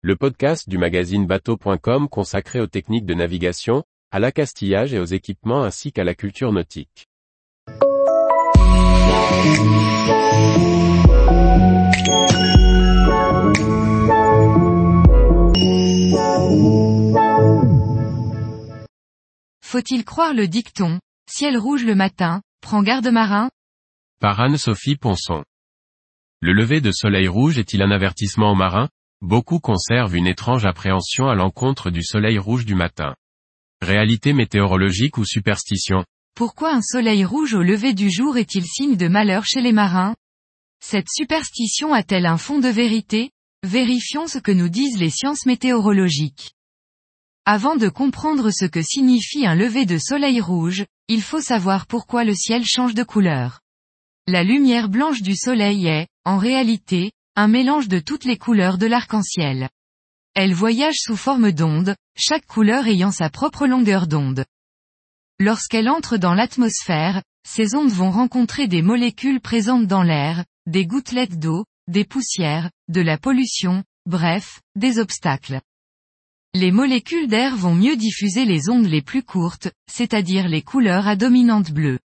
le podcast du magazine bateau.com consacré aux techniques de navigation, à l'accastillage et aux équipements ainsi qu'à la culture nautique. Faut-il croire le dicton, ciel rouge le matin, prends garde marin Par Anne-Sophie Ponson. Le lever de soleil rouge est-il un avertissement aux marins? Beaucoup conservent une étrange appréhension à l'encontre du soleil rouge du matin. Réalité météorologique ou superstition? Pourquoi un soleil rouge au lever du jour est-il signe de malheur chez les marins? Cette superstition a-t-elle un fond de vérité? Vérifions ce que nous disent les sciences météorologiques. Avant de comprendre ce que signifie un lever de soleil rouge, il faut savoir pourquoi le ciel change de couleur. La lumière blanche du soleil est, en réalité, un mélange de toutes les couleurs de l'arc-en-ciel. Elle voyage sous forme d'ondes, chaque couleur ayant sa propre longueur d'onde. Lorsqu'elle entre dans l'atmosphère, ces ondes vont rencontrer des molécules présentes dans l'air, des gouttelettes d'eau, des poussières, de la pollution, bref, des obstacles. Les molécules d'air vont mieux diffuser les ondes les plus courtes, c'est-à-dire les couleurs à dominante bleue.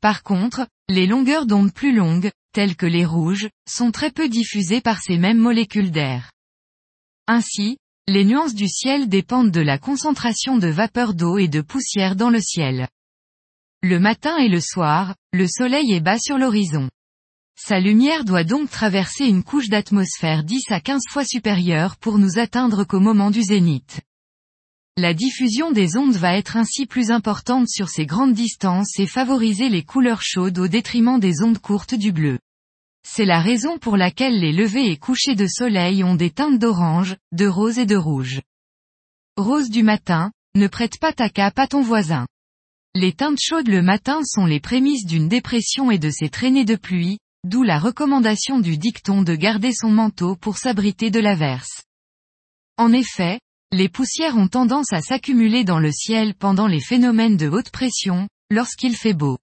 Par contre, les longueurs d'onde plus longues, telles que les rouges, sont très peu diffusées par ces mêmes molécules d'air. Ainsi, les nuances du ciel dépendent de la concentration de vapeur d'eau et de poussière dans le ciel. Le matin et le soir, le soleil est bas sur l'horizon. Sa lumière doit donc traverser une couche d'atmosphère 10 à 15 fois supérieure pour nous atteindre qu'au moment du zénith. La diffusion des ondes va être ainsi plus importante sur ces grandes distances et favoriser les couleurs chaudes au détriment des ondes courtes du bleu. C'est la raison pour laquelle les levées et couchers de soleil ont des teintes d'orange, de rose et de rouge. Rose du matin, ne prête pas ta cape à ton voisin. Les teintes chaudes le matin sont les prémices d'une dépression et de ses traînées de pluie, D'où la recommandation du dicton de garder son manteau pour s'abriter de l'averse. En effet, les poussières ont tendance à s'accumuler dans le ciel pendant les phénomènes de haute pression, lorsqu'il fait beau.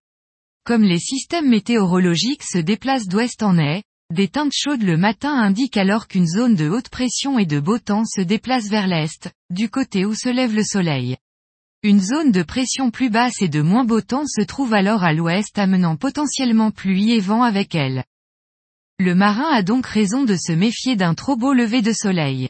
Comme les systèmes météorologiques se déplacent d'ouest en est, des teintes chaudes le matin indiquent alors qu'une zone de haute pression et de beau temps se déplace vers l'est, du côté où se lève le soleil. Une zone de pression plus basse et de moins beau temps se trouve alors à l'ouest amenant potentiellement pluie et vent avec elle. Le marin a donc raison de se méfier d'un trop beau lever de soleil.